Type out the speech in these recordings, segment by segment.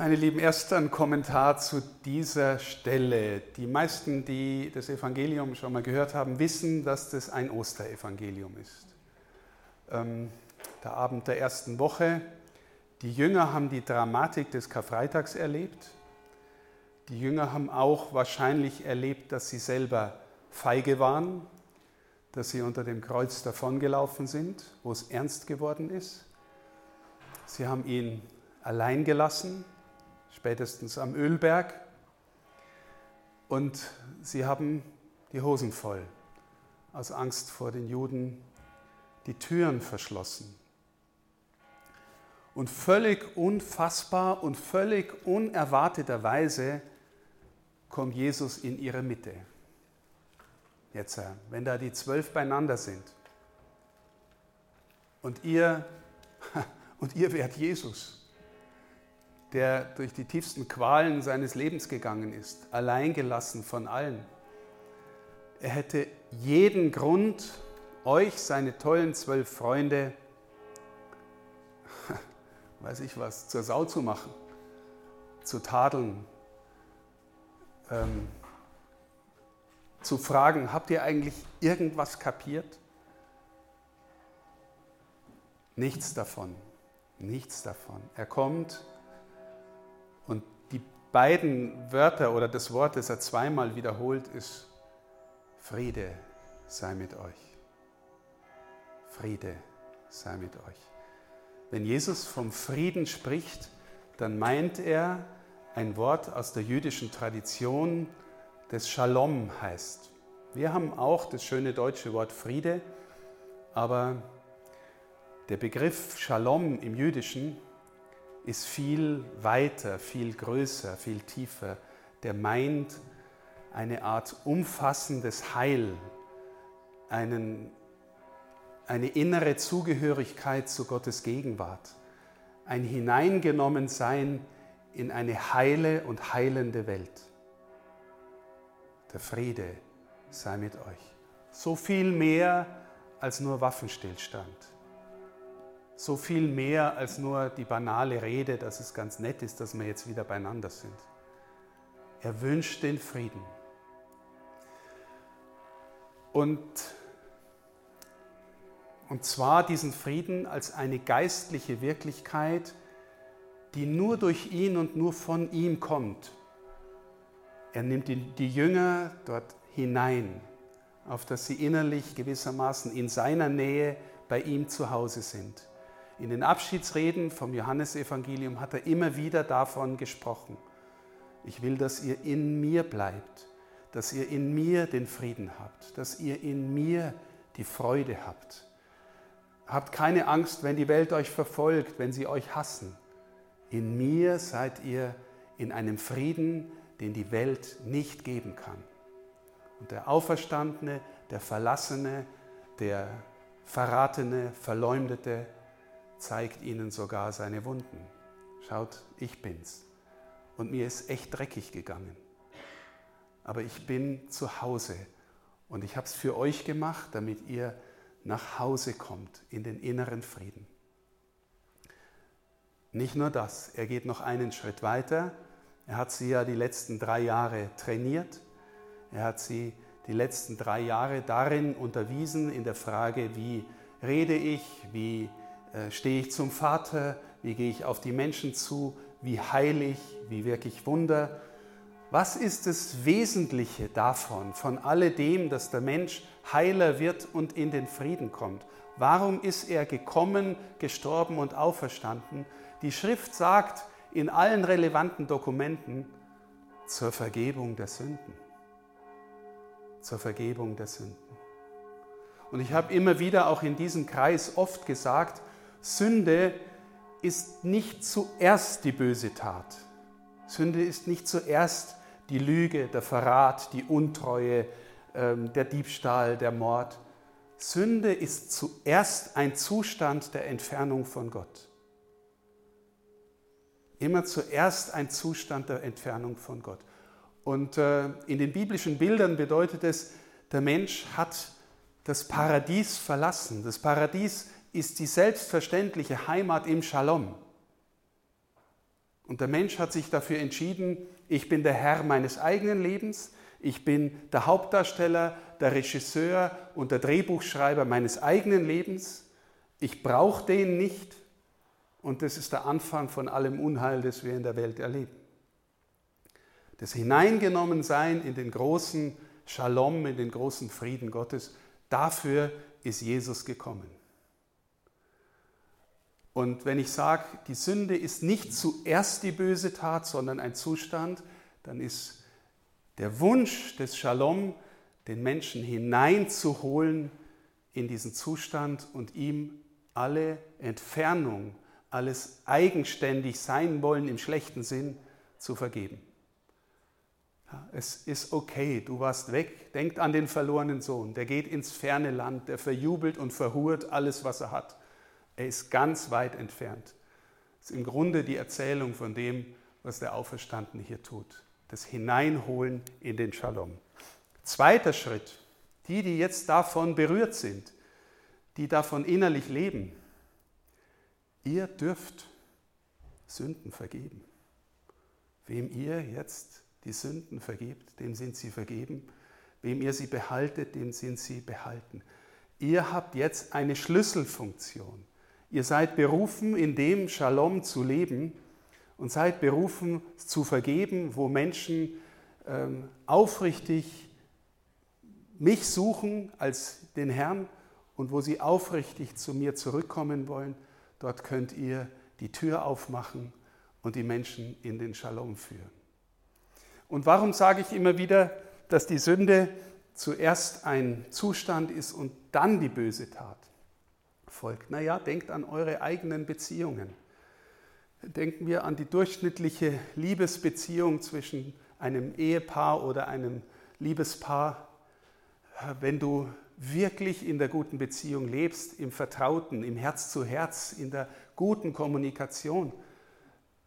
Meine Lieben, erst ein Kommentar zu dieser Stelle. Die meisten, die das Evangelium schon mal gehört haben, wissen, dass das ein Osterevangelium ist. Ähm, der Abend der ersten Woche. Die Jünger haben die Dramatik des Karfreitags erlebt. Die Jünger haben auch wahrscheinlich erlebt, dass sie selber feige waren, dass sie unter dem Kreuz davongelaufen sind, wo es ernst geworden ist. Sie haben ihn allein gelassen, spätestens am Ölberg. Und sie haben die Hosen voll, aus Angst vor den Juden, die Türen verschlossen. Und völlig unfassbar und völlig unerwarteterweise kommt Jesus in ihre Mitte. Jetzt, wenn da die zwölf beieinander sind und ihr, und ihr werdet Jesus der durch die tiefsten Qualen seines Lebens gegangen ist, alleingelassen von allen. Er hätte jeden Grund, euch, seine tollen zwölf Freunde, weiß ich was, zur Sau zu machen, zu tadeln, ähm, zu fragen, habt ihr eigentlich irgendwas kapiert? Nichts davon, nichts davon. Er kommt beiden Wörter oder das Wort, das er zweimal wiederholt, ist Friede sei mit euch. Friede sei mit euch. Wenn Jesus vom Frieden spricht, dann meint er ein Wort aus der jüdischen Tradition, das Shalom heißt. Wir haben auch das schöne deutsche Wort Friede, aber der Begriff Shalom im Jüdischen ist viel weiter, viel größer, viel tiefer. Der meint eine Art umfassendes Heil, einen, eine innere Zugehörigkeit zu Gottes Gegenwart, ein Hineingenommensein in eine heile und heilende Welt. Der Friede sei mit euch. So viel mehr als nur Waffenstillstand so viel mehr als nur die banale Rede, dass es ganz nett ist, dass wir jetzt wieder beieinander sind. Er wünscht den Frieden. Und, und zwar diesen Frieden als eine geistliche Wirklichkeit, die nur durch ihn und nur von ihm kommt. Er nimmt die, die Jünger dort hinein, auf dass sie innerlich gewissermaßen in seiner Nähe bei ihm zu Hause sind. In den Abschiedsreden vom Johannesevangelium hat er immer wieder davon gesprochen. Ich will, dass ihr in mir bleibt, dass ihr in mir den Frieden habt, dass ihr in mir die Freude habt. Habt keine Angst, wenn die Welt euch verfolgt, wenn sie euch hassen. In mir seid ihr in einem Frieden, den die Welt nicht geben kann. Und der Auferstandene, der Verlassene, der Verratene, Verleumdete, zeigt ihnen sogar seine Wunden. Schaut, ich bin's. Und mir ist echt dreckig gegangen. Aber ich bin zu Hause und ich habe es für euch gemacht, damit ihr nach Hause kommt in den inneren Frieden. Nicht nur das, er geht noch einen Schritt weiter. Er hat sie ja die letzten drei Jahre trainiert. Er hat sie die letzten drei Jahre darin unterwiesen, in der Frage, wie rede ich, wie stehe ich zum Vater, wie gehe ich auf die Menschen zu, wie heile ich, wie wirke ich Wunder. Was ist das Wesentliche davon, von alledem, dass der Mensch heiler wird und in den Frieden kommt? Warum ist er gekommen, gestorben und auferstanden? Die Schrift sagt in allen relevanten Dokumenten zur Vergebung der Sünden. Zur Vergebung der Sünden. Und ich habe immer wieder auch in diesem Kreis oft gesagt, Sünde ist nicht zuerst die böse Tat. Sünde ist nicht zuerst die Lüge, der Verrat, die Untreue, ähm, der Diebstahl, der Mord. Sünde ist zuerst ein Zustand der Entfernung von Gott. Immer zuerst ein Zustand der Entfernung von Gott. Und äh, in den biblischen Bildern bedeutet es, der Mensch hat das Paradies verlassen. Das Paradies ist die selbstverständliche Heimat im Shalom. Und der Mensch hat sich dafür entschieden, ich bin der Herr meines eigenen Lebens, ich bin der Hauptdarsteller, der Regisseur und der Drehbuchschreiber meines eigenen Lebens. Ich brauche den nicht. Und das ist der Anfang von allem Unheil, das wir in der Welt erleben. Das Hineingenommensein in den großen Shalom, in den großen Frieden Gottes, dafür ist Jesus gekommen. Und wenn ich sage, die Sünde ist nicht zuerst die böse Tat, sondern ein Zustand, dann ist der Wunsch des Shalom, den Menschen hineinzuholen in diesen Zustand und ihm alle Entfernung, alles eigenständig sein wollen im schlechten Sinn zu vergeben. Es ist okay, du warst weg. Denkt an den verlorenen Sohn, der geht ins ferne Land, der verjubelt und verhurt alles, was er hat. Er ist ganz weit entfernt. Das ist im Grunde die Erzählung von dem, was der Auferstandene hier tut. Das Hineinholen in den Shalom. Zweiter Schritt, die, die jetzt davon berührt sind, die davon innerlich leben, ihr dürft Sünden vergeben. Wem ihr jetzt die Sünden vergebt, dem sind sie vergeben. Wem ihr sie behaltet, dem sind sie behalten. Ihr habt jetzt eine Schlüsselfunktion. Ihr seid berufen, in dem Shalom zu leben und seid berufen zu vergeben, wo Menschen ähm, aufrichtig mich suchen als den Herrn und wo sie aufrichtig zu mir zurückkommen wollen. Dort könnt ihr die Tür aufmachen und die Menschen in den Shalom führen. Und warum sage ich immer wieder, dass die Sünde zuerst ein Zustand ist und dann die böse Tat? Folgt. Naja, denkt an eure eigenen Beziehungen. Denken wir an die durchschnittliche Liebesbeziehung zwischen einem Ehepaar oder einem Liebespaar. Wenn du wirklich in der guten Beziehung lebst, im Vertrauten, im Herz zu Herz, in der guten Kommunikation,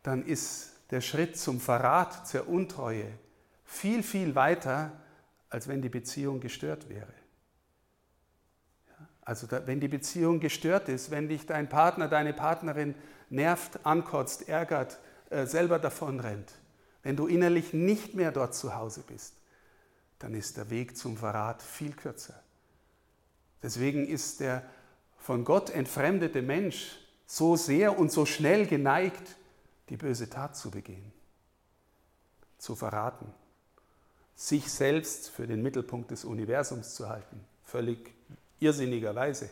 dann ist der Schritt zum Verrat, zur Untreue viel, viel weiter, als wenn die Beziehung gestört wäre. Also da, wenn die Beziehung gestört ist, wenn dich dein Partner, deine Partnerin nervt, ankotzt, ärgert, äh, selber davonrennt, wenn du innerlich nicht mehr dort zu Hause bist, dann ist der Weg zum Verrat viel kürzer. Deswegen ist der von Gott entfremdete Mensch so sehr und so schnell geneigt, die böse Tat zu begehen, zu verraten, sich selbst für den Mittelpunkt des Universums zu halten, völlig irrsinnigerweise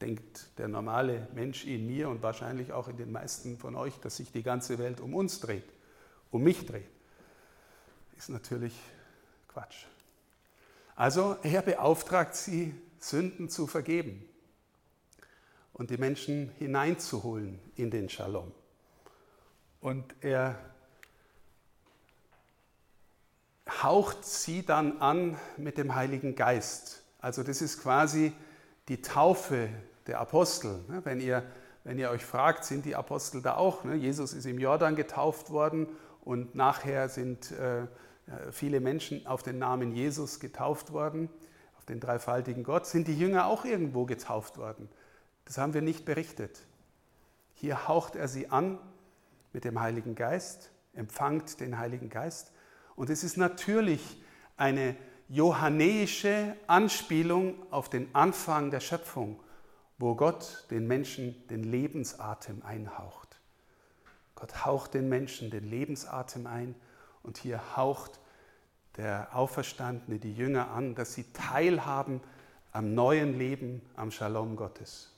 denkt der normale Mensch in mir und wahrscheinlich auch in den meisten von euch, dass sich die ganze Welt um uns dreht, um mich dreht. Ist natürlich Quatsch. Also er beauftragt sie, Sünden zu vergeben und die Menschen hineinzuholen in den Shalom. Und er haucht sie dann an mit dem Heiligen Geist. Also das ist quasi die Taufe der Apostel. Ne? Wenn ihr, wenn ihr euch fragt, sind die Apostel da auch? Ne? Jesus ist im Jordan getauft worden und nachher sind äh, viele Menschen auf den Namen Jesus getauft worden, auf den dreifaltigen Gott. Sind die Jünger auch irgendwo getauft worden? Das haben wir nicht berichtet. Hier haucht er sie an mit dem Heiligen Geist, empfangt den Heiligen Geist. Und es ist natürlich eine johannäische Anspielung auf den Anfang der Schöpfung, wo Gott den Menschen den Lebensatem einhaucht. Gott haucht den Menschen den Lebensatem ein und hier haucht der Auferstandene die Jünger an, dass sie teilhaben am neuen Leben, am Shalom Gottes.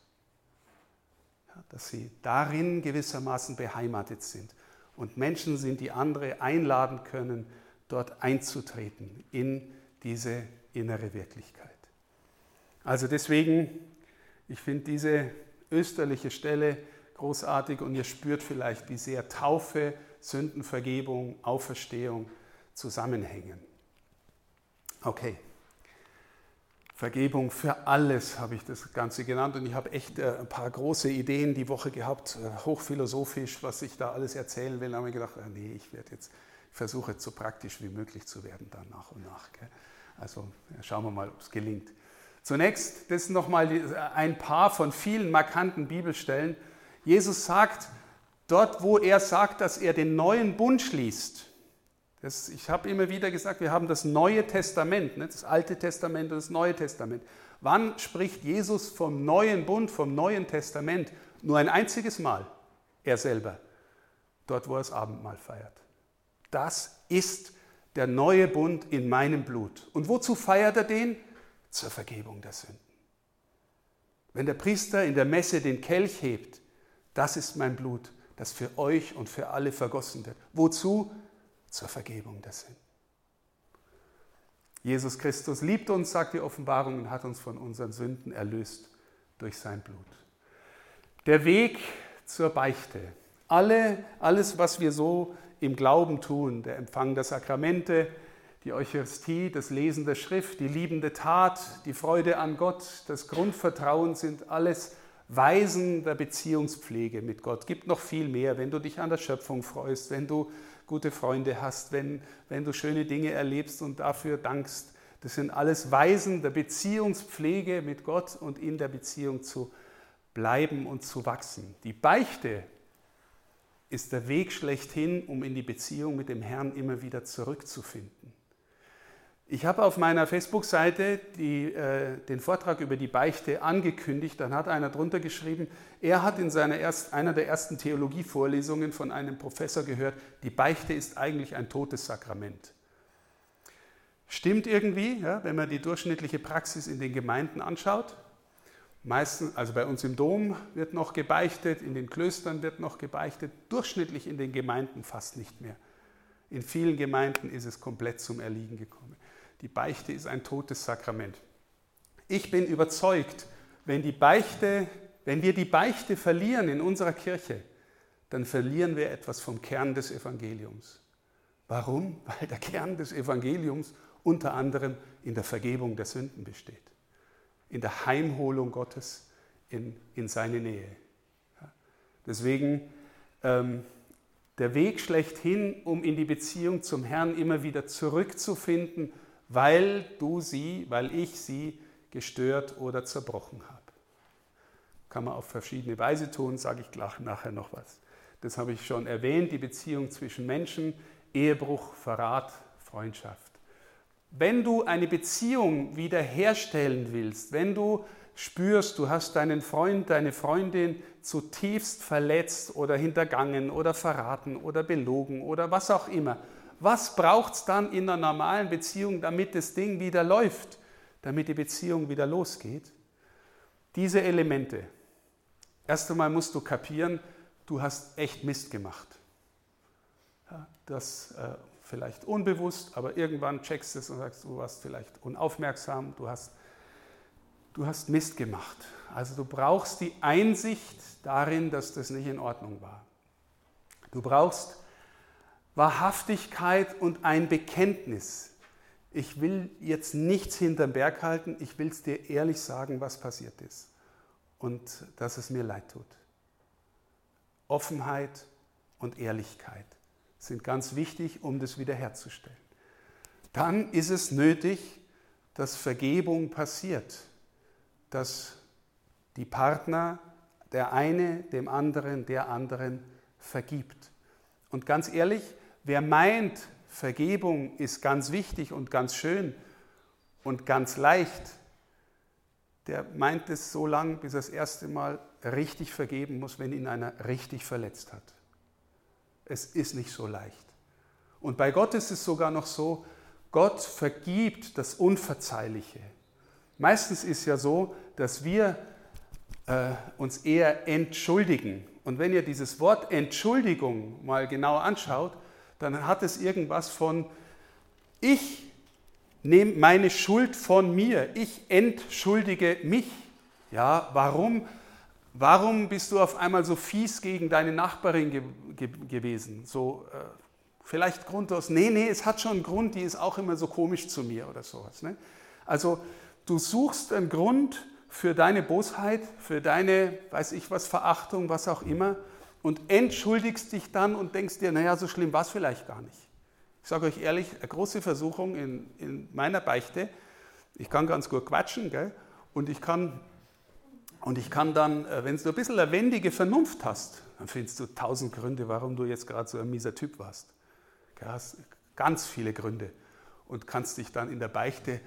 Ja, dass sie darin gewissermaßen beheimatet sind und Menschen sind, die andere einladen können, dort einzutreten in diese innere Wirklichkeit. Also deswegen, ich finde diese österliche Stelle großartig und ihr spürt vielleicht, wie sehr Taufe, Sündenvergebung, Auferstehung zusammenhängen. Okay. Vergebung für alles habe ich das Ganze genannt und ich habe echt äh, ein paar große Ideen die Woche gehabt, äh, hochphilosophisch, was ich da alles erzählen will. Da habe ich gedacht, äh, nee, ich werde jetzt, versuche so praktisch wie möglich zu werden, dann nach und nach. Also schauen wir mal, ob es gelingt. Zunächst, das nochmal ein paar von vielen markanten Bibelstellen. Jesus sagt, Dort, wo er sagt, dass er den neuen Bund schließt. Das, ich habe immer wieder gesagt, wir haben das Neue Testament, ne? das Alte Testament und das Neue Testament. Wann spricht Jesus vom neuen Bund, vom Neuen Testament? Nur ein einziges Mal, er selber, dort, wo er das Abendmahl feiert. Das ist der neue Bund in meinem Blut. Und wozu feiert er den? Zur Vergebung der Sünden. Wenn der Priester in der Messe den Kelch hebt, das ist mein Blut, das für euch und für alle vergossen wird. Wozu? Zur Vergebung der Sünden. Jesus Christus liebt uns, sagt die Offenbarung, und hat uns von unseren Sünden erlöst durch sein Blut. Der Weg zur Beichte. Alle, alles, was wir so im Glauben tun, der Empfang der Sakramente, die Eucharistie, das Lesen der Schrift, die liebende Tat, die Freude an Gott, das Grundvertrauen sind alles Weisen der Beziehungspflege mit Gott. Gibt noch viel mehr, wenn du dich an der Schöpfung freust, wenn du gute Freunde hast, wenn, wenn du schöne Dinge erlebst und dafür dankst. Das sind alles Weisen der Beziehungspflege mit Gott und in der Beziehung zu bleiben und zu wachsen. Die Beichte ist der Weg schlechthin, um in die Beziehung mit dem Herrn immer wieder zurückzufinden. Ich habe auf meiner Facebook-Seite äh, den Vortrag über die Beichte angekündigt. Dann hat einer drunter geschrieben, er hat in seiner erst, einer der ersten Theologievorlesungen von einem Professor gehört, die Beichte ist eigentlich ein totes Sakrament. Stimmt irgendwie, ja, wenn man die durchschnittliche Praxis in den Gemeinden anschaut. Meistens, also bei uns im Dom wird noch gebeichtet, in den Klöstern wird noch gebeichtet, durchschnittlich in den Gemeinden fast nicht mehr. In vielen Gemeinden ist es komplett zum Erliegen gekommen. Die Beichte ist ein totes Sakrament. Ich bin überzeugt, wenn, die Beichte, wenn wir die Beichte verlieren in unserer Kirche, dann verlieren wir etwas vom Kern des Evangeliums. Warum? Weil der Kern des Evangeliums unter anderem in der Vergebung der Sünden besteht in der Heimholung Gottes in, in seine Nähe. Deswegen ähm, der Weg schlechthin, um in die Beziehung zum Herrn immer wieder zurückzufinden, weil du sie, weil ich sie gestört oder zerbrochen habe. Kann man auf verschiedene Weise tun, sage ich gleich nachher noch was. Das habe ich schon erwähnt, die Beziehung zwischen Menschen, Ehebruch, Verrat, Freundschaft. Wenn du eine Beziehung wiederherstellen willst, wenn du spürst, du hast deinen Freund, deine Freundin zutiefst verletzt oder hintergangen oder verraten oder belogen oder was auch immer, was braucht es dann in einer normalen Beziehung, damit das Ding wieder läuft, damit die Beziehung wieder losgeht? Diese Elemente. Erst einmal musst du kapieren, du hast echt Mist gemacht. Das äh, vielleicht unbewusst, aber irgendwann checkst du es und sagst, du warst vielleicht unaufmerksam, du hast, du hast Mist gemacht. Also du brauchst die Einsicht darin, dass das nicht in Ordnung war. Du brauchst Wahrhaftigkeit und ein Bekenntnis. Ich will jetzt nichts hinterm Berg halten, ich will es dir ehrlich sagen, was passiert ist und dass es mir leid tut. Offenheit und Ehrlichkeit sind ganz wichtig, um das wiederherzustellen. Dann ist es nötig, dass Vergebung passiert, dass die Partner, der eine dem anderen, der anderen vergibt. Und ganz ehrlich, wer meint, Vergebung ist ganz wichtig und ganz schön und ganz leicht, der meint es so lange, bis er das erste Mal richtig vergeben muss, wenn ihn einer richtig verletzt hat. Es ist nicht so leicht. Und bei Gott ist es sogar noch so, Gott vergibt das Unverzeihliche. Meistens ist ja so, dass wir äh, uns eher entschuldigen. Und wenn ihr dieses Wort Entschuldigung mal genau anschaut, dann hat es irgendwas von, ich nehme meine Schuld von mir, ich entschuldige mich. Ja, warum? Warum bist du auf einmal so fies gegen deine Nachbarin ge ge gewesen? So, äh, vielleicht grundlos, nee, nee, es hat schon einen Grund, die ist auch immer so komisch zu mir oder sowas. Ne? Also du suchst einen Grund für deine Bosheit, für deine, weiß ich was, Verachtung, was auch immer und entschuldigst dich dann und denkst dir, naja, so schlimm war es vielleicht gar nicht. Ich sage euch ehrlich, eine große Versuchung in, in meiner Beichte, ich kann ganz gut quatschen gell? und ich kann Und ich kann dann, äh, wenn du ein bisschen eine wendige Vernunft hast, dann findest du tausend Gründe, warum du jetzt gerade so ein mieser Typ warst. Du hast ganz viele Gründe und kannst dich dann in der Beichte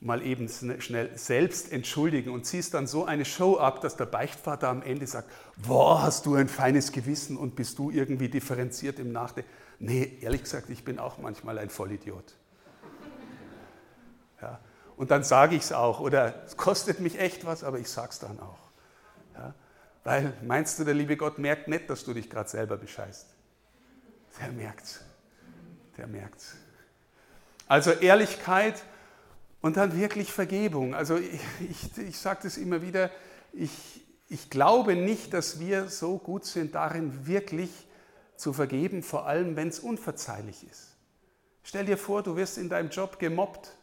mal eben schnell selbst entschuldigen und ziehst dann so eine Show ab, dass der Beichtvater am Ende sagt, boah, hast du ein feines Gewissen und bist du irgendwie differenziert im Nachdenken. Nee, ehrlich gesagt, ich bin auch manchmal ein Vollidiot. Und dann sage ich es auch oder es kostet mich echt was, aber ich sage es dann auch. Ja, weil meinst du, der liebe Gott merkt nicht, dass du dich gerade selber bescheißt? Der merkt's. Der merkt's. Also Ehrlichkeit und dann wirklich Vergebung. Also ich, ich, ich sage das immer wieder, ich, ich glaube nicht, dass wir so gut sind darin, wirklich zu vergeben, vor allem wenn es unverzeihlich ist. Stell dir vor, du wirst in deinem Job gemobbt,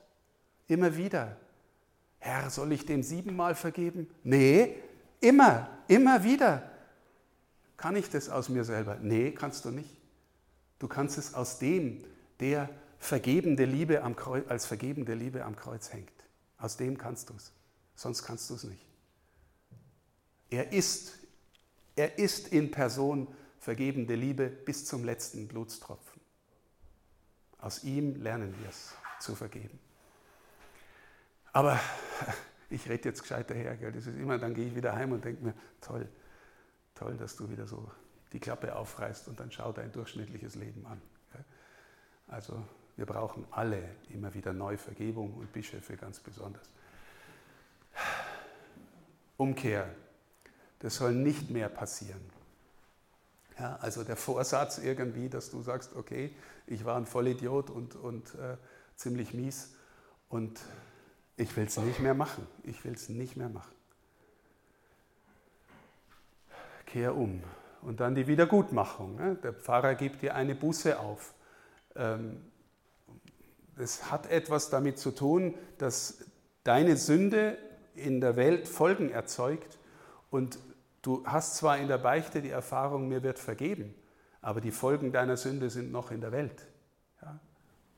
immer wieder. Herr, soll ich dem siebenmal vergeben? Nee, immer, immer wieder. Kann ich das aus mir selber? Nee, kannst du nicht. Du kannst es aus dem, der vergebende Liebe am Kreuz, als vergebende Liebe am Kreuz hängt. Aus dem kannst du es. Sonst kannst du es nicht. Er ist, er ist in Person vergebende Liebe bis zum letzten Blutstropfen. Aus ihm lernen wir es zu vergeben. Aber ich rede jetzt gescheit daher, gell? das ist immer, dann gehe ich wieder heim und denke mir, toll, toll, dass du wieder so die Klappe aufreißt und dann schau dein durchschnittliches Leben an. Gell? Also wir brauchen alle immer wieder neu Vergebung und Bischöfe ganz besonders. Umkehr, das soll nicht mehr passieren. Ja, also der Vorsatz irgendwie, dass du sagst, okay, ich war ein Vollidiot und, und äh, ziemlich mies und ich will es nicht mehr machen. Ich will es nicht mehr machen. Kehr um. Und dann die Wiedergutmachung. Ne? Der Pfarrer gibt dir eine Buße auf. Ähm, es hat etwas damit zu tun, dass deine Sünde in der Welt Folgen erzeugt und du hast zwar in der Beichte die Erfahrung, mir wird vergeben, aber die Folgen deiner Sünde sind noch in der Welt.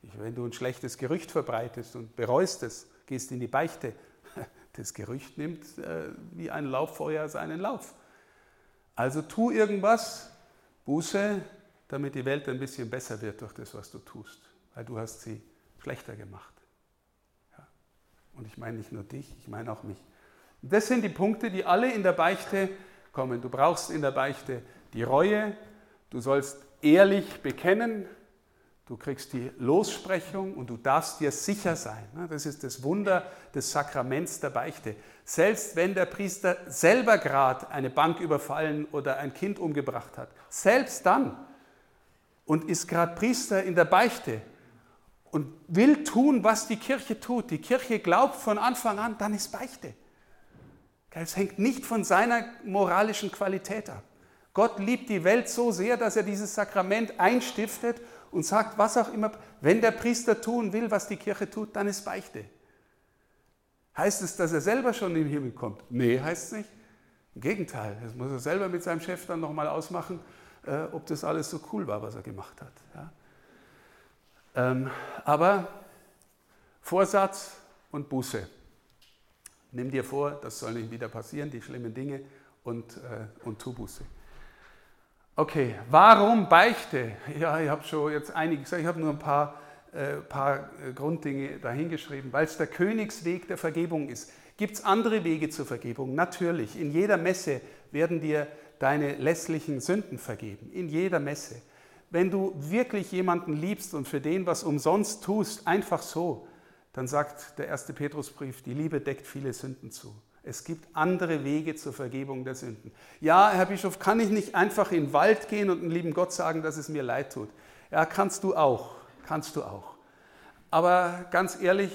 Wenn du ein schlechtes Gerücht verbreitest und bereust es, gehst in die Beichte, das Gerücht nimmt äh, wie ein Lauffeuer seinen Lauf. Also tu irgendwas, Buße, damit die Welt ein bisschen besser wird durch das, was du tust, weil du hast sie schlechter gemacht. Ja. Und ich meine nicht nur dich, ich meine auch mich. Das sind die Punkte, die alle in der Beichte kommen. Du brauchst in der Beichte die Reue, du sollst ehrlich bekennen, du kriegst die Lossprechung und du darfst dir sicher sein. Das ist das Wunder des Sakraments der Beichte. Selbst wenn der Priester selber gerade eine Bank überfallen oder ein Kind umgebracht hat, selbst dann und ist gerade Priester in der Beichte, und will tun, was die Kirche tut, die Kirche glaubt von Anfang an, dann ist Beichte. Es hängt nicht von seiner moralischen Qualität ab. Gott liebt die Welt so sehr, dass er dieses Sakrament einstiftet und sagt, was auch immer, wenn der Priester tun will, was die Kirche tut, dann ist Beichte. Heißt es, dass er selber schon in den Himmel kommt? Nee, heißt es nicht. Im Gegenteil, das muss er selber mit seinem Chef dann nochmal ausmachen, äh, ob das alles so cool war, was er gemacht hat. Ja? Ähm, aber Vorsatz und Buße. Nimm dir vor, das soll nicht wieder passieren, die schlimmen Dinge, und, äh, und tu Buße. Okay, warum Beichte? Ja, ich habe schon jetzt einige gesagt, ich habe nur ein paar, äh, paar äh, Grunddinge dahingeschrieben, weil es der Königsweg der Vergebung ist. Gibt es andere Wege zur Vergebung? Natürlich. In jeder Messe werden dir deine lässlichen Sünden vergeben. In jeder Messe wenn du wirklich jemanden liebst und für den was umsonst tust, einfach so, dann sagt der erste Petrusbrief, die Liebe deckt viele Sünden zu. Es gibt andere Wege zur Vergebung der Sünden. Ja, Herr Bischof, kann ich nicht einfach in den Wald gehen und dem lieben Gott sagen, dass es mir leid tut? Ja, kannst du auch, kannst du auch. Aber ganz ehrlich,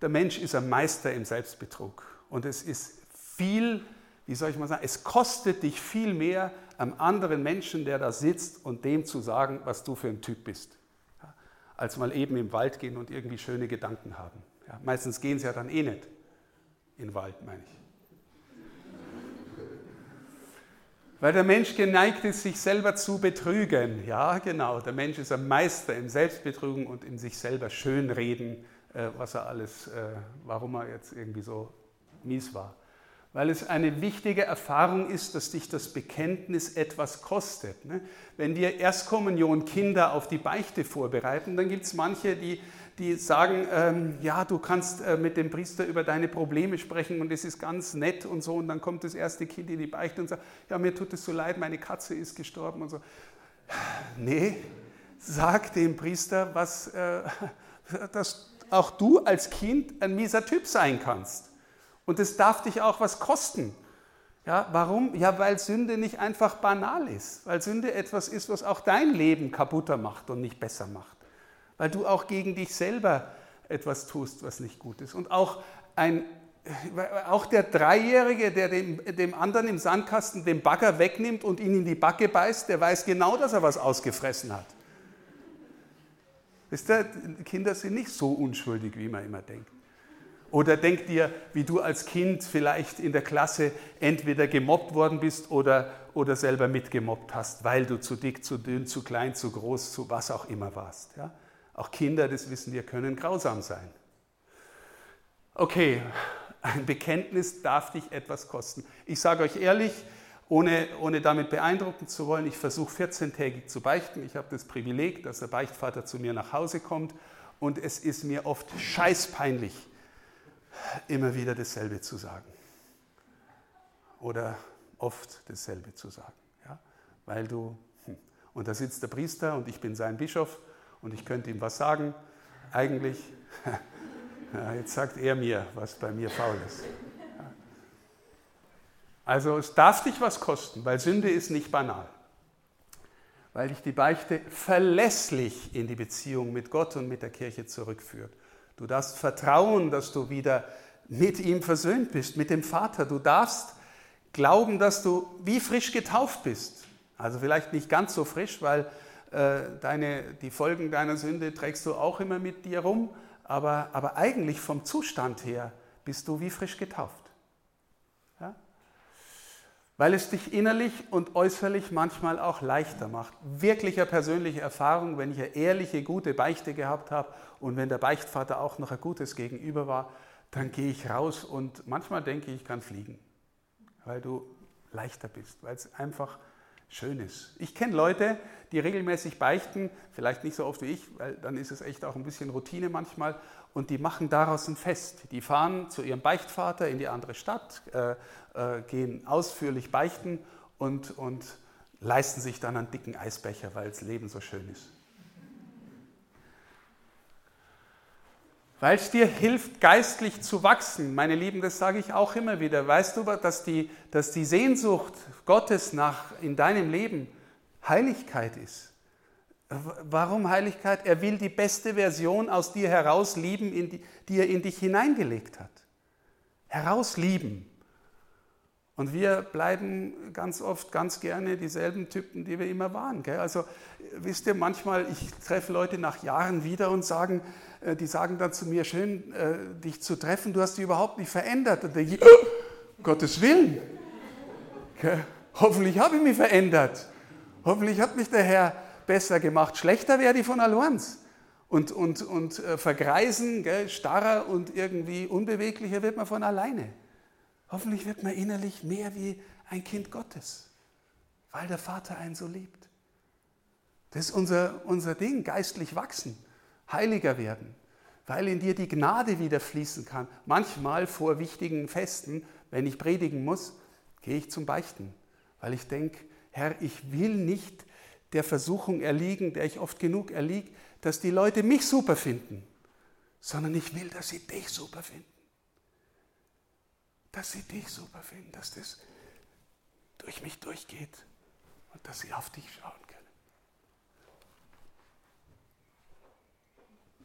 der Mensch ist ein Meister im Selbstbetrug. Und es ist viel, wie soll ich mal sagen, es kostet dich viel mehr, einem anderen Menschen, der da sitzt und dem zu sagen, was du für ein Typ bist. Als mal eben im Wald gehen und irgendwie schöne Gedanken haben. Ja, meistens gehen sie ja dann eh nicht in den Wald, meine ich. Weil der Mensch geneigt ist, sich selber zu betrügen. Ja, genau. Der Mensch ist ein Meister im Selbstbetrügen und in sich selber schönreden, äh, was er alles, äh, warum er jetzt irgendwie so mies war. weil es eine wichtige Erfahrung ist, dass dich das Bekenntnis etwas kostet. Ne? Wenn dir Erstkommunion Kinder auf die Beichte vorbereiten, dann gibt es manche, die, die sagen, ähm, ja, du kannst äh, mit dem Priester über deine Probleme sprechen und es ist ganz nett und so. Und dann kommt das erste Kind in die Beichte und sagt, ja, mir tut es so leid, meine Katze ist gestorben und so. Nee, sag dem Priester, was, äh, dass auch du als Kind ein mieser Typ sein kannst. Und es darf dich auch was kosten. Ja, warum? Ja, weil Sünde nicht einfach banal ist. Weil Sünde etwas ist, was auch dein Leben kaputter macht und nicht besser macht. Weil du auch gegen dich selber etwas tust, was nicht gut ist. Und auch, ein, auch der Dreijährige, der dem, dem anderen im Sandkasten den Bagger wegnimmt und ihn in die Backe beißt, der weiß genau, dass er was ausgefressen hat. Wisst ihr, Kinder sind nicht so unschuldig, wie man immer denkt. Oder denk dir, wie du als Kind vielleicht in der Klasse entweder gemobbt worden bist oder, oder selber mitgemobbt hast, weil du zu dick, zu dünn, zu klein, zu groß, zu was auch immer warst. Ja? Auch Kinder, das wissen wir, können grausam sein. Okay, ein Bekenntnis darf dich etwas kosten. Ich sage euch ehrlich, ohne, ohne damit beeindrucken zu wollen, ich versuche 14-tägig zu beichten. Ich habe das Privileg, dass der Beichtvater zu mir nach Hause kommt und es ist mir oft scheißpeinlich, immer wieder dasselbe zu sagen. Oder oft dasselbe zu sagen. Ja? Weil du, hm. und da sitzt der Priester und ich bin sein Bischof und ich könnte ihm was sagen. Eigentlich, jetzt sagt er mir, was bei mir faul ist. Also es darf dich was kosten, weil Sünde ist nicht banal. Weil dich die Beichte verlässlich in die Beziehung mit Gott und mit der Kirche zurückführt. Du darfst vertrauen, dass du wieder mit ihm versöhnt bist, mit dem Vater. Du darfst glauben, dass du wie frisch getauft bist. Also vielleicht nicht ganz so frisch, weil deine, die Folgen deiner Sünde trägst du auch immer mit dir rum, aber, aber eigentlich vom Zustand her bist du wie frisch getauft. Ja? Weil es dich innerlich und äußerlich manchmal auch leichter macht. Wirklicher persönliche Erfahrung, wenn ich eine ehrliche, gute Beichte gehabt habe und wenn der Beichtvater auch noch ein gutes Gegenüber war, dann gehe ich raus und manchmal denke ich, ich kann fliegen, weil du leichter bist, weil es einfach schön ist. Ich kenne Leute, die regelmäßig beichten, vielleicht nicht so oft wie ich, weil dann ist es echt auch ein bisschen Routine manchmal, und die machen daraus ein Fest. Die fahren zu ihrem Beichtvater in die andere Stadt, äh, äh, gehen ausführlich beichten und, und leisten sich dann einen dicken Eisbecher, weil das Leben so schön ist. Weil es dir hilft, geistlich zu wachsen. Meine Lieben, das sage ich auch immer wieder. Weißt du, dass die, dass die Sehnsucht Gottes nach in deinem Leben Heiligkeit ist? Warum Heiligkeit? Er will die beste Version aus dir herauslieben, die, die er in dich hineingelegt hat. Herauslieben. Und wir bleiben ganz oft ganz gerne dieselben Typen, die wir immer waren. Gell? Also wisst ihr, manchmal, ich treffe Leute nach Jahren wieder und sagen, die sagen dann zu mir, schön äh, dich zu treffen, du hast dich überhaupt nicht verändert. Und denke ich, oh, Gottes Willen. Gell? Hoffentlich habe ich mich verändert. Hoffentlich hat mich der Herr besser gemacht. Schlechter wäre die von Allianz. Und, und, und äh, vergreisen, gell, starrer und irgendwie unbeweglicher wird man von alleine. Hoffentlich wird man innerlich mehr wie ein Kind Gottes, weil der Vater einen so liebt. Das ist unser, unser Ding, geistlich wachsen, heiliger werden, weil in dir die Gnade wieder fließen kann. Manchmal vor wichtigen Festen, wenn ich predigen muss, gehe ich zum Beichten, weil ich denke, Herr, ich will nicht der Versuchung erliegen, der ich oft genug erliege, dass die Leute mich super finden, sondern ich will, dass sie dich super finden dass sie dich super finden, dass das durch mich durchgeht und dass sie auf dich schauen können.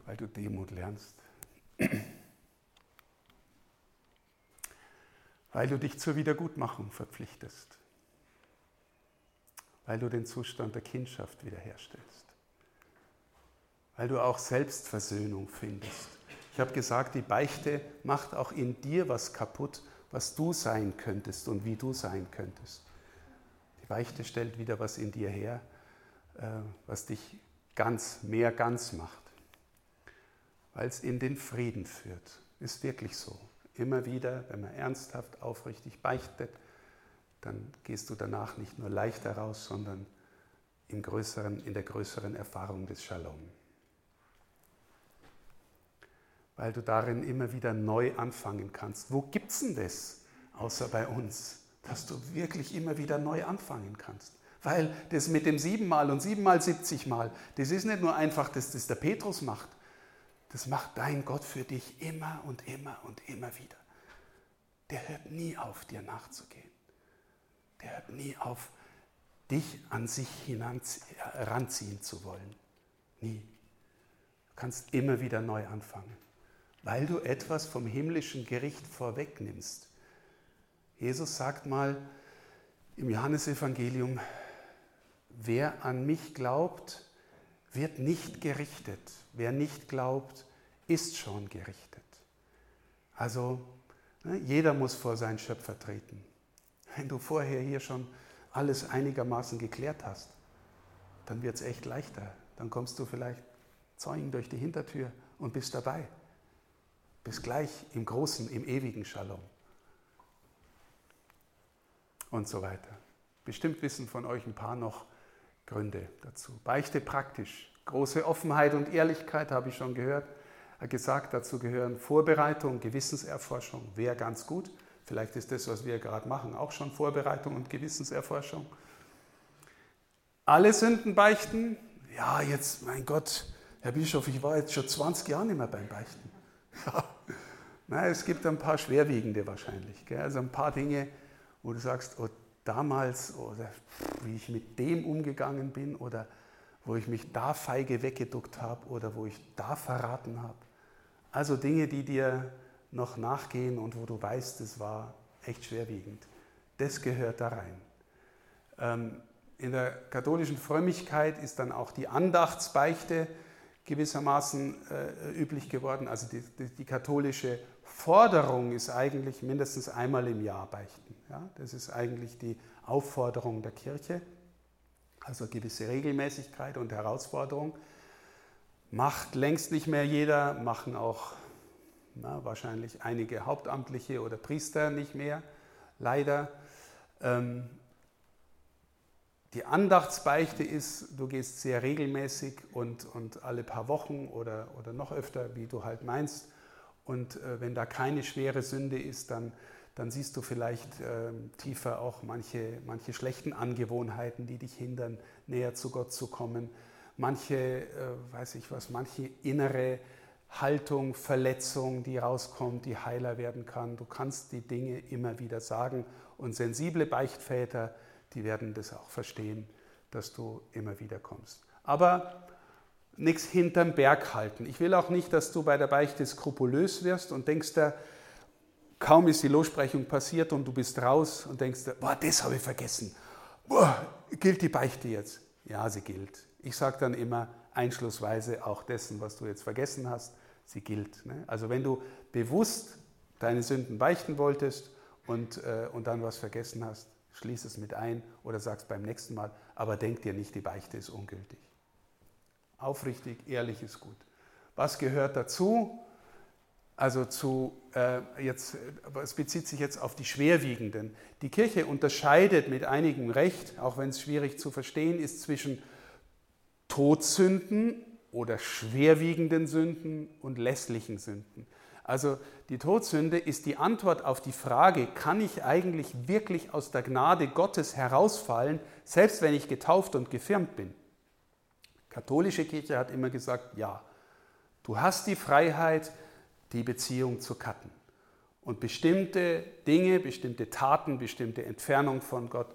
Weil du Demut lernst. Weil du dich zur Wiedergutmachung verpflichtest. Weil du den Zustand der Kindschaft wiederherstellst. Weil du auch Selbstversöhnung findest. Ich habe gesagt, die Beichte macht auch in dir was kaputt, was du sein könntest und wie du sein könntest. Die Beichte stellt wieder was in dir her, äh, was dich ganz, mehr ganz macht, weil es in den Frieden führt. Ist wirklich so. Immer wieder, wenn man ernsthaft, aufrichtig beichtet, dann gehst du danach nicht nur leichter raus, sondern im größeren, in der größeren Erfahrung des Shalom. Weil du darin immer wieder neu anfangen kannst. Wo gibt es denn das, außer bei uns, dass du wirklich immer wieder neu anfangen kannst? Weil das mit dem siebenmal und siebenmal siebzigmal, das ist nicht nur einfach, dass das der Petrus macht. Das macht dein Gott für dich immer und immer und immer wieder. Der hört nie auf, dir nachzugehen. Der hört nie auf, dich an sich heranziehen zu wollen. Nie. Du kannst immer wieder neu anfangen, weil du etwas vom himmlischen Gericht vorwegnimmst. Jesus sagt mal im Johannesevangelium, wer an mich glaubt, wird nicht gerichtet. Wer nicht glaubt, ist schon gerichtet. Also ne, jeder muss vor seinen Schöpfer treten. Wenn du vorher hier schon alles einigermaßen geklärt hast, dann wird es echt leichter. Dann kommst du vielleicht Zeugen durch die Hintertür und bist dabei. Bis gleich im großen, im ewigen Shalom. Und so weiter. Bestimmt wissen von euch ein paar noch Gründe dazu. Beichte praktisch. Große Offenheit und Ehrlichkeit habe ich schon gehört. Gesagt, dazu gehören Vorbereitung, Gewissenserforschung, wäre ganz gut. Vielleicht ist das, was wir gerade machen, auch schon Vorbereitung und Gewissenserforschung. Alle Sünden beichten? Ja, jetzt, mein Gott, Herr Bischof, ich war jetzt schon 20 Jahre nicht mehr beim Beichten. Ja. Na, es gibt ein paar schwerwiegende wahrscheinlich. Gell? Also ein paar Dinge, wo du sagst, oh, damals oder wie ich mit dem umgegangen bin oder wo ich mich da feige weggeduckt habe oder wo ich da verraten habe. Also Dinge, die dir noch nachgehen und wo du weißt, es war echt schwerwiegend. Das gehört da rein. Ähm, in der katholischen Frömmigkeit ist dann auch die Andachtsbeichte gewissermaßen äh, üblich geworden. Also die, die, die, katholische Forderung ist eigentlich mindestens einmal im Jahr beichten. Ja? Das ist eigentlich die Aufforderung der Kirche. Also gewisse Regelmäßigkeit und Herausforderung. Macht längst nicht mehr jeder, machen auch na, wahrscheinlich einige Hauptamtliche oder Priester nicht mehr, leider. Ähm, die Andachtsbeichte ist, du gehst sehr regelmäßig und, und alle paar Wochen oder, oder noch öfter, wie du halt meinst. Und äh, wenn da keine schwere Sünde ist, dann, dann siehst du vielleicht äh, tiefer auch manche, manche schlechten Angewohnheiten, die dich hindern, näher zu Gott zu kommen. Manche, äh, weiß ich was, manche innere Haltung, Verletzung, die rauskommt, die heiler werden kann. Du kannst die Dinge immer wieder sagen und sensible Beichtväter, die werden das auch verstehen, dass du immer wieder kommst. Aber nichts hinterm Berg halten. Ich will auch nicht, dass du bei der Beichte skrupulös wirst und denkst da, kaum ist die Lossprechung passiert und du bist raus und denkst, boah, das habe ich vergessen. Boah, gilt die Beichte jetzt? Ja, sie gilt. Ich sage dann immer einschlussweise auch dessen, was du jetzt vergessen hast sie gilt. Ne? Also wenn du bewusst deine Sünden beichten wolltest und, äh, und dann was vergessen hast, schließ es mit ein oder sag's beim nächsten Mal, aber denk dir nicht, die Beichte ist ungültig. Aufrichtig, ehrlich ist gut. Was gehört dazu? Also zu, äh, jetzt, es bezieht sich jetzt auf die schwerwiegenden. Die Kirche unterscheidet mit einigem Recht, auch wenn es schwierig zu verstehen ist, zwischen Todsünden oder schwerwiegenden Sünden und lässlichen Sünden. Also die Todsünde ist die Antwort auf die Frage, kann ich eigentlich wirklich aus der Gnade Gottes herausfallen, selbst wenn ich getauft und gefirmt bin? Die katholische Kirche hat immer gesagt, ja, du hast die Freiheit, die Beziehung zu cutten. Und bestimmte Dinge, bestimmte Taten, bestimmte Entfernung von Gott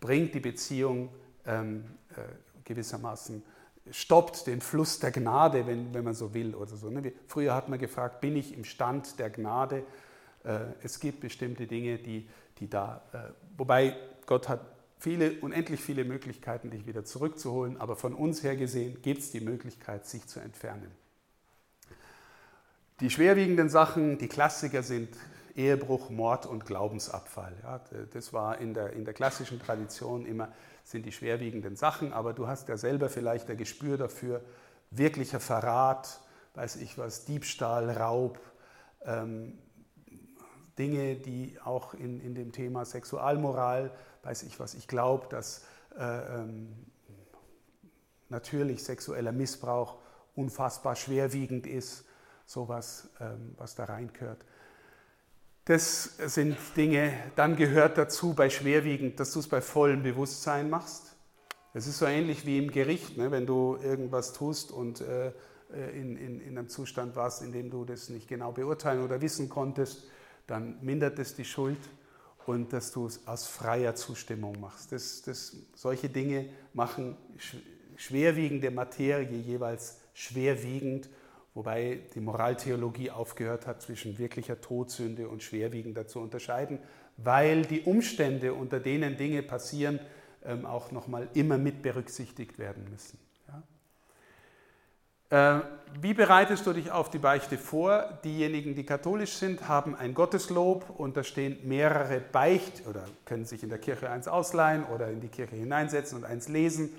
bringt die Beziehung ähm, äh, gewissermaßen stoppt den Fluss der Gnade, wenn, wenn man so will oder so. Ne? Früher hat man gefragt, bin ich im Stand der Gnade? Äh, es gibt bestimmte Dinge, die, die da, äh, wobei Gott hat viele, unendlich viele Möglichkeiten, dich wieder zurückzuholen, aber von uns her gesehen gibt es die Möglichkeit, sich zu entfernen. Die schwerwiegenden Sachen, die Klassiker sind Ehebruch, Mord und Glaubensabfall. Ja, das war in der, in der klassischen Tradition immer sind die schwerwiegenden Sachen, aber du hast ja selber vielleicht ein Gespür dafür, wirklicher Verrat, weiß ich was, Diebstahl, Raub, ähm, Dinge, die auch in, in dem Thema Sexualmoral, weiß ich was, ich glaube, dass äh, ähm, natürlich sexueller Missbrauch unfassbar schwerwiegend ist, sowas, ähm, was da reingehört. Das sind Dinge, dann gehört dazu bei schwerwiegend, dass du es bei vollem Bewusstsein machst. Es ist so ähnlich wie im Gericht, ne? wenn du irgendwas tust und äh, in, in, in einem Zustand warst, in dem du das nicht genau beurteilen oder wissen konntest, dann mindert es die Schuld und dass du es aus freier Zustimmung machst. Das, das, solche Dinge machen schwerwiegende Materie jeweils schwerwiegend wobei die Moraltheologie aufgehört hat, zwischen wirklicher Todsünde und schwerwiegender zu unterscheiden, weil die Umstände, unter denen Dinge passieren, ähm, auch nochmal immer mit berücksichtigt werden müssen. Äh, wie bereitest du dich auf die Beichte vor? Diejenigen, die katholisch sind, haben ein Gotteslob und da stehen mehrere Beicht oder können sich in der Kirche eins ausleihen oder in die Kirche hineinsetzen und eins lesen.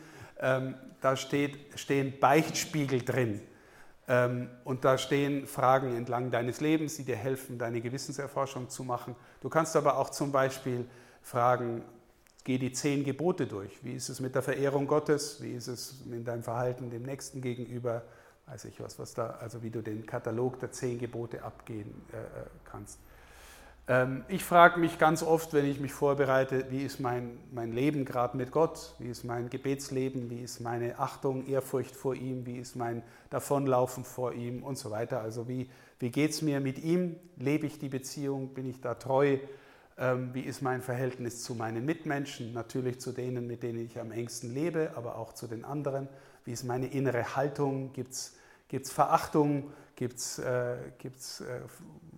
Ähm, da steht, stehen Beichtspiegel drin. Ähm, und da stehen Fragen entlang deines Lebens, die dir helfen, deine Gewissenserforschung zu machen. Du kannst aber auch zum Beispiel fragen, geh die zehn Gebote durch. Wie ist es mit der Verehrung Gottes? Wie ist es in deinem Verhalten dem Nächsten gegenüber? Weiß ich was, was da, also wie du den Katalog der zehn Gebote abgehen äh, äh kannst. Ähm, ich frage mich ganz oft, wenn ich mich vorbereite, wie ist mein, mein Leben gerade mit Gott, wie ist mein Gebetsleben, wie ist meine Achtung, Ehrfurcht vor ihm, wie ist mein Davonlaufen vor ihm und so weiter. Also wie, wie geht es mir mit ihm? Lebe ich die Beziehung? Bin ich da treu? Ähm, wie ist mein Verhältnis zu meinen Mitmenschen? Natürlich zu denen, mit denen ich am engsten lebe, aber auch zu den anderen. Wie ist meine innere Haltung? Gibt es Verachtung? Gibt es, äh, äh,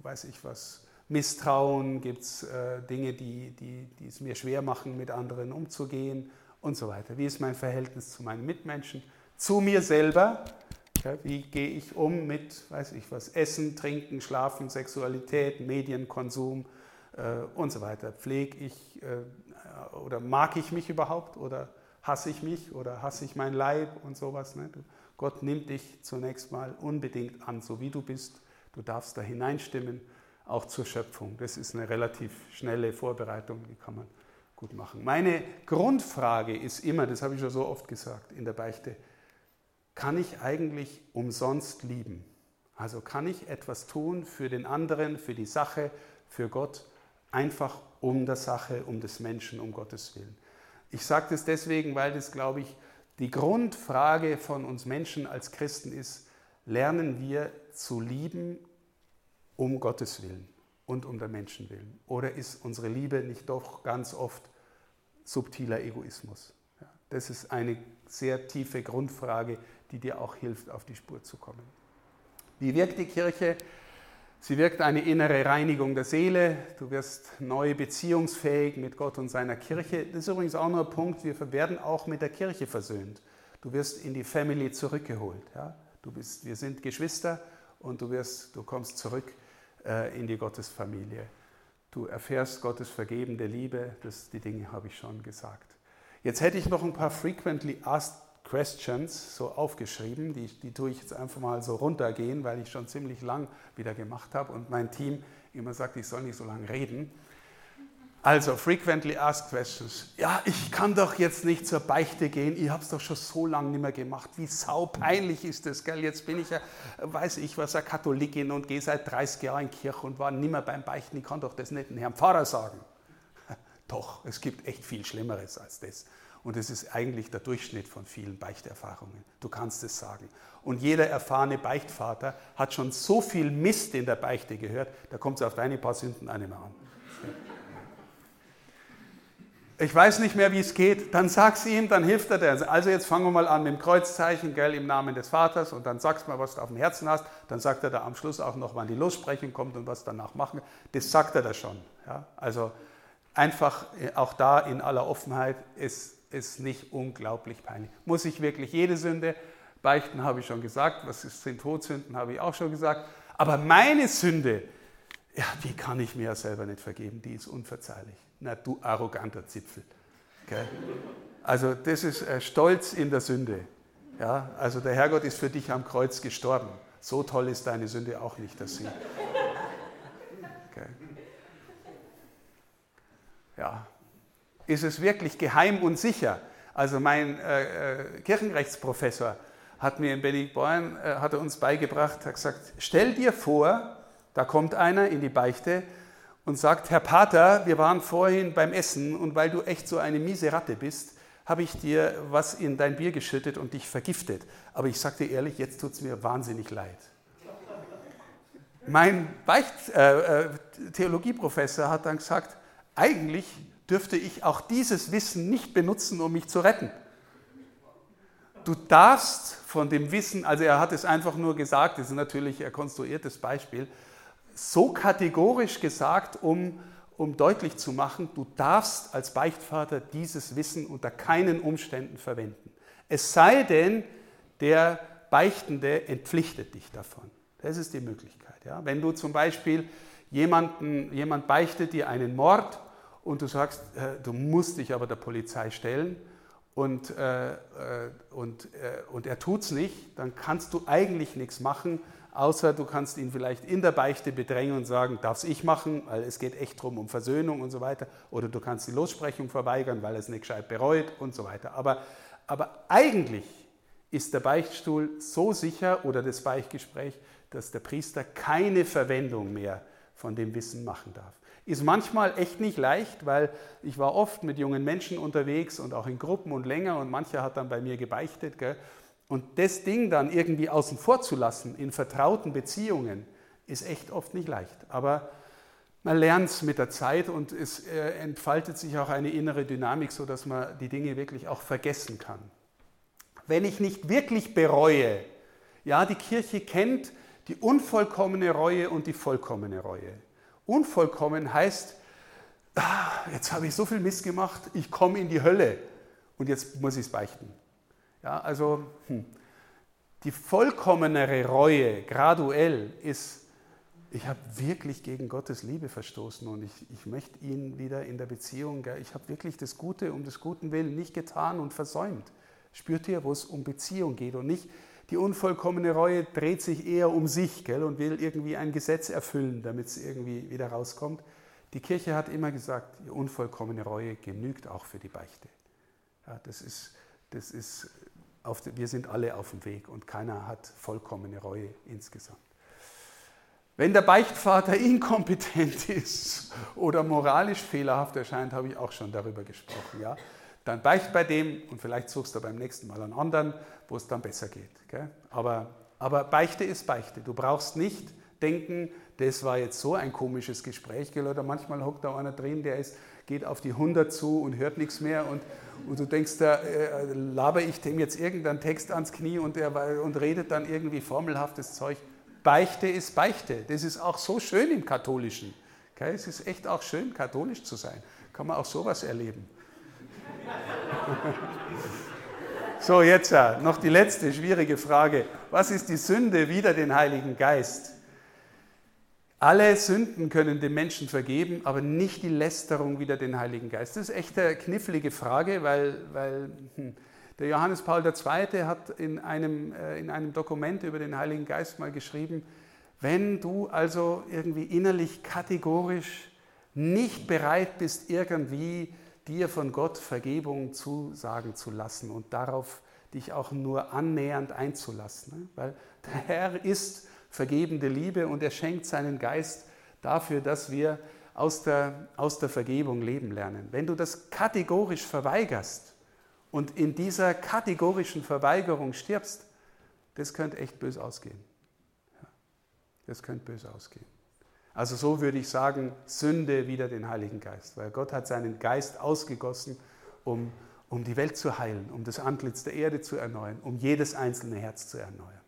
weiß ich was, Misstrauen, gibt es äh, Dinge, die, die, die es mir schwer machen, mit anderen umzugehen und so weiter. Wie ist mein Verhältnis zu meinen Mitmenschen, zu mir selber? Ja, wie gehe ich um mit, weiß ich was, Essen, Trinken, Schlafen, Sexualität, Medienkonsum äh, und so weiter? Pflege ich äh, oder mag ich mich überhaupt oder hasse ich mich oder hasse ich mein Leib und sowas? Ne? Gott nimmt dich zunächst mal unbedingt an, so wie du bist. Du darfst da hineinstimmen auch zur Schöpfung. Das ist eine relativ schnelle Vorbereitung, die kann man gut machen. Meine Grundfrage ist immer, das habe ich schon so oft gesagt in der Beichte, kann ich eigentlich umsonst lieben? Also kann ich etwas tun für den anderen, für die Sache, für Gott, einfach um der Sache, um des Menschen, um Gottes Willen. Ich sage das deswegen, weil das, glaube ich, die Grundfrage von uns Menschen als Christen ist, lernen wir zu lieben um Gottes Willen und um der Menschen willen? Oder ist unsere Liebe nicht doch ganz oft subtiler Egoismus? Das ist eine sehr tiefe Grundfrage, die dir auch hilft, auf die Spur zu kommen. Wie wirkt die Kirche? Sie wirkt eine innere Reinigung der Seele. Du wirst neu beziehungsfähig mit Gott und seiner Kirche. Das ist übrigens auch noch ein Punkt, wir werden auch mit der Kirche versöhnt. Du wirst in die Family zurückgeholt. Ja? Du bist, wir sind Geschwister und du, wirst, du kommst zurück in die Gottesfamilie. Du erfährst Gottes vergebende Liebe, das, die Dinge habe ich schon gesagt. Jetzt hätte ich noch ein paar frequently asked questions so aufgeschrieben, die, die tue ich jetzt einfach mal so runtergehen, weil ich schon ziemlich lang wieder gemacht habe und mein Team immer sagt, ich soll nicht so lange reden. Also, frequently asked questions. Ja, ich kann doch jetzt nicht zur Beichte gehen, ich habe es doch schon so lange nicht mehr gemacht. Wie saupeinlich ist das, gell? Jetzt bin ich ja, weiß ich was, eine Katholikin und gehe seit 30 Jahren in Kirche und war nicht mehr beim Beichten. Ich kann doch das nicht dem Herrn Pfarrer sagen. Doch, es gibt echt viel Schlimmeres als das. Und es ist eigentlich der Durchschnitt von vielen Beichterfahrungen. Du kannst es sagen. Und jeder erfahrene Beichtvater hat schon so viel Mist in der Beichte gehört, da kommt es auf deine paar Sünden auch nicht mehr an ich weiß nicht mehr, wie es geht, dann sag's ihm, dann hilft er dir. Also jetzt fangen wir mal an mit dem Kreuzzeichen, gell, im Namen des Vaters und dann sagst mal, was du auf dem Herzen hast. Dann sagt er da am Schluss auch noch, wann die Lossprechung kommt und was danach machen. Das sagt er da schon. Ja? Also einfach äh, auch da in aller Offenheit ist es nicht unglaublich peinlich. Muss ich wirklich jede Sünde beichten, habe ich schon gesagt. Was sind Todsünden, habe ich auch schon gesagt. Aber meine Sünde, ja, die kann ich mir ja selber nicht vergeben, die ist unverzeihlich. Na, du arroganter Zipfel. Gell? Also das ist äh, Stolz in der Sünde. Ja? Also der Herrgott ist für dich am Kreuz gestorben. So toll ist deine Sünde auch nicht, dass sie. Okay. ja, ist es wirklich geheim und sicher? Also mein äh, äh Kirchenrechtsprofessor hat mir in Benigborn, äh, hat er uns beigebracht, hat gesagt, stell dir vor, da kommt einer in die Beichte und sagt, Herr Pater, wir waren vorhin beim Essen und weil du echt so eine miese Ratte bist, habe ich dir was in dein Bier geschüttet und dich vergiftet. Aber ich sage dir ehrlich, jetzt tut es mir wahnsinnig leid. Mein Beicht, äh, äh, Theologieprofessor hat dann gesagt, eigentlich dürfte ich auch dieses Wissen nicht benutzen, um mich zu retten. Du darfst von dem Wissen, also er hat es einfach nur gesagt, das ist natürlich ein konstruiertes Beispiel, so kategorisch gesagt, um, um deutlich zu machen, du darfst als Beichtvater dieses Wissen unter keinen Umständen verwenden. Es sei denn, der Beichtende entpflichtet dich davon. Das ist die Möglichkeit. Ja? Wenn du zum Beispiel jemanden, jemand beichtet dir einen Mord und du sagst, äh, du musst dich aber der Polizei stellen und, äh, äh und, äh, und er tut es nicht, dann kannst du eigentlich nichts machen, außer du kannst ihn vielleicht in der Beichte bedrängen und sagen, darf es ich machen, weil es geht echt darum, um Versöhnung und so weiter. Oder du kannst die Lossprechung verweigern, weil er es nicht gescheit bereut und so weiter. Aber, aber eigentlich ist der Beichtstuhl so sicher oder das Beichtgespräch, dass der Priester keine Verwendung mehr von dem Wissen machen darf. Ist manchmal echt nicht leicht, weil ich war oft mit jungen Menschen unterwegs und auch in Gruppen und länger und mancher hat dann bei mir gebeichtet. Gell? Und das Ding dann irgendwie außen vor zu lassen in vertrauten Beziehungen, ist echt oft nicht leicht. Aber man lernt es mit der Zeit und es äh, entfaltet sich auch eine innere Dynamik, sodass man die Dinge wirklich auch vergessen kann. Wenn ich nicht wirklich bereue, ja, die Kirche kennt die unvollkommene Reue und die vollkommene Reue. Unvollkommen heißt, ah, jetzt habe ich so viel Mist gemacht, ich komme in die Hölle und jetzt muss ich es beichten. Ja, also hm. die vollkommenere Reue, graduell, ist, ich habe wirklich gegen Gottes Liebe verstoßen und ich, ich möchte ihn wieder in der Beziehung, ich habe wirklich das Gute um des guten Willen nicht getan und versäumt. Spürt ihr, wo es um Beziehung geht und nicht die unvollkommene Reue dreht sich eher um sich gell, und will irgendwie ein Gesetz erfüllen, damit es irgendwie wieder rauskommt. Die Kirche hat immer gesagt, die unvollkommene Reue genügt auch für die Beichte. Ja, das ist, das ist auf, wir sind alle auf dem Weg und keiner hat vollkommene Reue insgesamt. Wenn der Beichtvater inkompetent ist oder moralisch fehlerhaft erscheint, habe ich auch schon darüber gesprochen. Ja? Dann beicht bei dem und vielleicht suchst du beim nächsten Mal einen anderen, wo es dann besser geht. Gell? Aber, aber Beichte ist Beichte. Du brauchst nicht denken, das war jetzt so ein komisches Gespräch, gell? oder manchmal hockt da einer drin, der ist, geht auf die 100 zu und hört nichts mehr und, und du denkst, da äh, laber ich dem jetzt irgendeinen Text ans Knie und, der, und redet dann irgendwie formelhaftes Zeug. Beichte ist Beichte. Das ist auch so schön im Katholischen. Okay? Es ist echt auch schön, katholisch zu sein. Kann man auch sowas erleben. so, jetzt ja, noch die letzte schwierige Frage. Was ist die Sünde wider den Heiligen Geist? Alle Sünden können dem Menschen vergeben, aber nicht die Lästerung wider den Heiligen Geist. Das ist echt eine knifflige Frage, weil, weil hm, der Johannes Paul II. hat in einem, äh, in einem Dokument über den Heiligen Geist mal geschrieben, wenn du also irgendwie innerlich kategorisch nicht bereit bist, irgendwie dir von Gott Vergebung zusagen zu lassen und darauf dich auch nur annähernd einzulassen. Ne? Weil der Herr ist vergebende Liebe und er schenkt seinen Geist dafür, dass wir aus der, aus der Vergebung leben lernen. Wenn du das kategorisch verweigerst und in dieser kategorischen Verweigerung stirbst, das könnte echt böse ausgehen. Das könnte böse ausgehen. Also so würde ich sagen, Sünde wieder den Heiligen Geist, weil Gott hat seinen Geist ausgegossen, um, um die Welt zu heilen, um das Antlitz der Erde zu erneuern, um jedes einzelne Herz zu erneuern.